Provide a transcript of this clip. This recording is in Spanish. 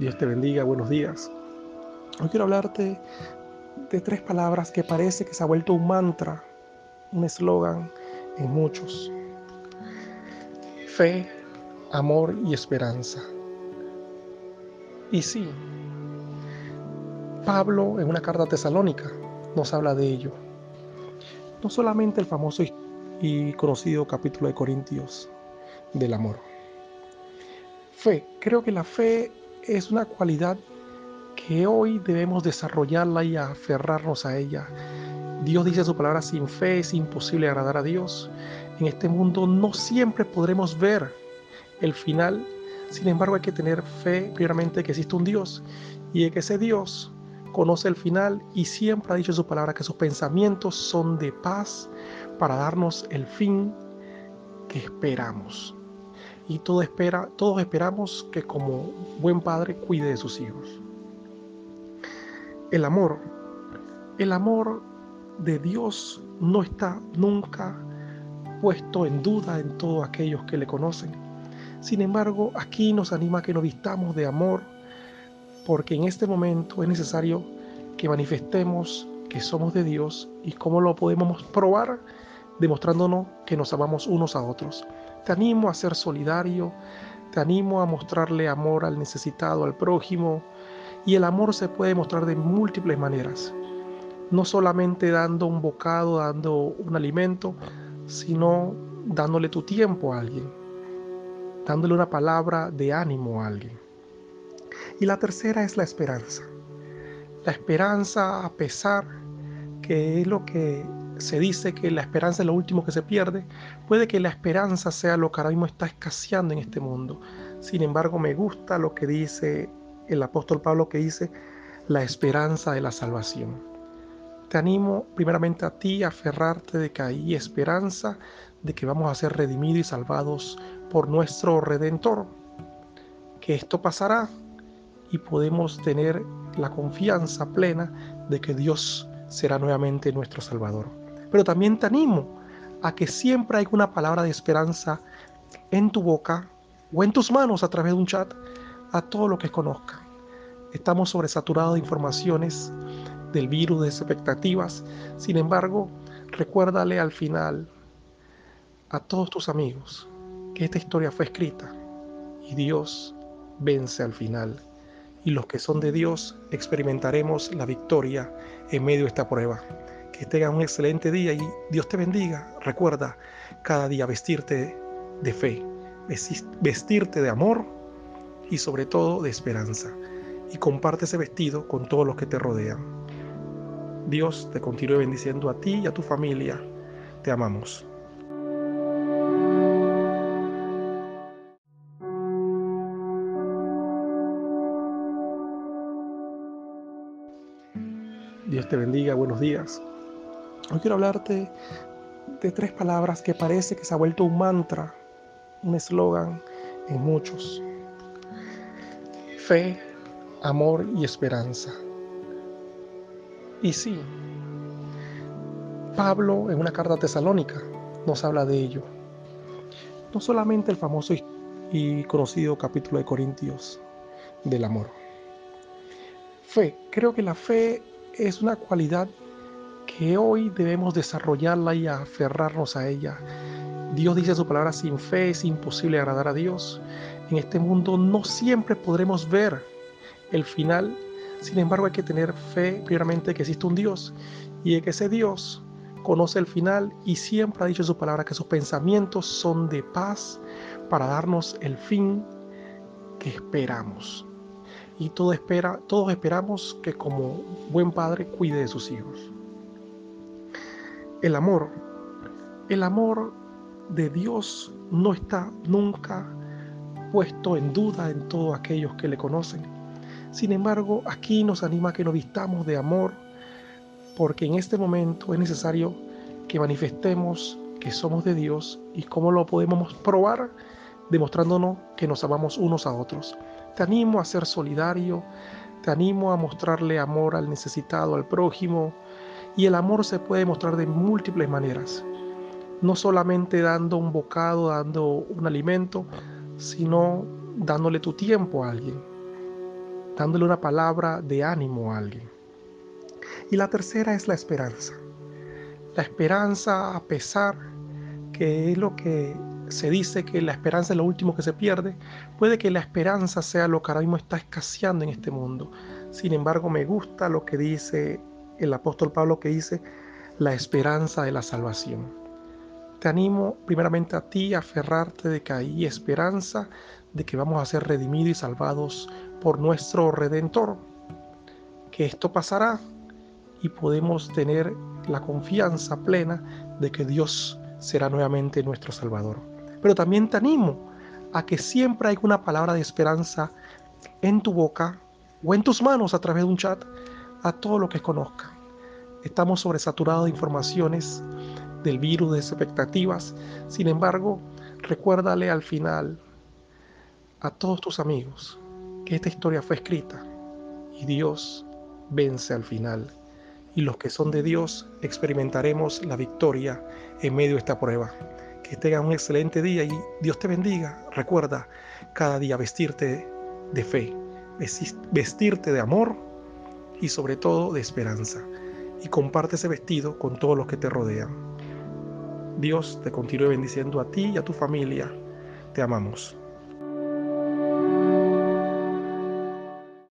Dios te bendiga, buenos días. Hoy quiero hablarte de tres palabras que parece que se ha vuelto un mantra, un eslogan en muchos. Fe, amor y esperanza. Y sí, Pablo en una carta tesalónica nos habla de ello. No solamente el famoso y conocido capítulo de Corintios del amor. Fe, creo que la fe es una cualidad que hoy debemos desarrollarla y aferrarnos a ella. Dios dice su palabra, sin fe es imposible agradar a Dios. En este mundo no siempre podremos ver el final, sin embargo hay que tener fe primeramente que existe un Dios y de que ese Dios conoce el final y siempre ha dicho su palabra que sus pensamientos son de paz para darnos el fin que esperamos y todo espera, todos esperamos que como buen padre cuide de sus hijos. El amor, el amor de Dios no está nunca puesto en duda en todos aquellos que le conocen. Sin embargo, aquí nos anima a que nos vistamos de amor, porque en este momento es necesario que manifestemos que somos de Dios y cómo lo podemos probar demostrándonos que nos amamos unos a otros. Te animo a ser solidario, te animo a mostrarle amor al necesitado, al prójimo, y el amor se puede mostrar de múltiples maneras. No solamente dando un bocado, dando un alimento, sino dándole tu tiempo a alguien, dándole una palabra de ánimo a alguien. Y la tercera es la esperanza. La esperanza a pesar que es lo que se dice que la esperanza es lo último que se pierde, puede que la esperanza sea lo que ahora mismo está escaseando en este mundo. Sin embargo, me gusta lo que dice el apóstol Pablo que dice la esperanza de la salvación. Te animo primeramente a ti a aferrarte de que hay esperanza de que vamos a ser redimidos y salvados por nuestro Redentor. Que esto pasará y podemos tener la confianza plena de que Dios será nuevamente nuestro Salvador pero también te animo a que siempre haya una palabra de esperanza en tu boca o en tus manos a través de un chat a todo lo que conozca. Estamos sobresaturados de informaciones del virus, de expectativas. Sin embargo, recuérdale al final a todos tus amigos que esta historia fue escrita y Dios vence al final. Y los que son de Dios experimentaremos la victoria en medio de esta prueba que tengas un excelente día y Dios te bendiga. Recuerda cada día vestirte de fe, vestirte de amor y sobre todo de esperanza. Y comparte ese vestido con todos los que te rodean. Dios te continúe bendiciendo a ti y a tu familia. Te amamos. Dios te bendiga, buenos días. Hoy quiero hablarte de tres palabras que parece que se ha vuelto un mantra, un eslogan en muchos. Fe, amor y esperanza. Y sí, Pablo en una carta tesalónica nos habla de ello. No solamente el famoso y conocido capítulo de Corintios del amor. Fe, creo que la fe es una cualidad que hoy debemos desarrollarla y aferrarnos a ella. Dios dice su palabra, sin fe es imposible agradar a Dios. En este mundo no siempre podremos ver el final, sin embargo hay que tener fe primeramente que existe un Dios y de que ese Dios conoce el final y siempre ha dicho su palabra que sus pensamientos son de paz para darnos el fin que esperamos. Y todos esperamos que como buen padre cuide de sus hijos. El amor, el amor de Dios no está nunca puesto en duda en todos aquellos que le conocen. Sin embargo, aquí nos anima a que nos vistamos de amor, porque en este momento es necesario que manifestemos que somos de Dios y cómo lo podemos probar demostrándonos que nos amamos unos a otros. Te animo a ser solidario, te animo a mostrarle amor al necesitado, al prójimo, y el amor se puede mostrar de múltiples maneras. No solamente dando un bocado, dando un alimento, sino dándole tu tiempo a alguien, dándole una palabra de ánimo a alguien. Y la tercera es la esperanza. La esperanza a pesar que es lo que se dice que la esperanza es lo último que se pierde, puede que la esperanza sea lo que ahora mismo está escaseando en este mundo. Sin embargo, me gusta lo que dice el apóstol Pablo que dice la esperanza de la salvación. Te animo primeramente a ti a aferrarte de que hay esperanza de que vamos a ser redimidos y salvados por nuestro Redentor, que esto pasará y podemos tener la confianza plena de que Dios será nuevamente nuestro Salvador. Pero también te animo a que siempre haya una palabra de esperanza en tu boca o en tus manos a través de un chat a todo lo que conozca. Estamos sobresaturados de informaciones del virus, de expectativas. Sin embargo, recuérdale al final a todos tus amigos que esta historia fue escrita y Dios vence al final. Y los que son de Dios experimentaremos la victoria en medio de esta prueba. Que tengan un excelente día y Dios te bendiga. Recuerda cada día vestirte de fe, vestirte de amor y sobre todo de esperanza. Y comparte ese vestido con todos los que te rodean. Dios te continúe bendiciendo a ti y a tu familia. Te amamos.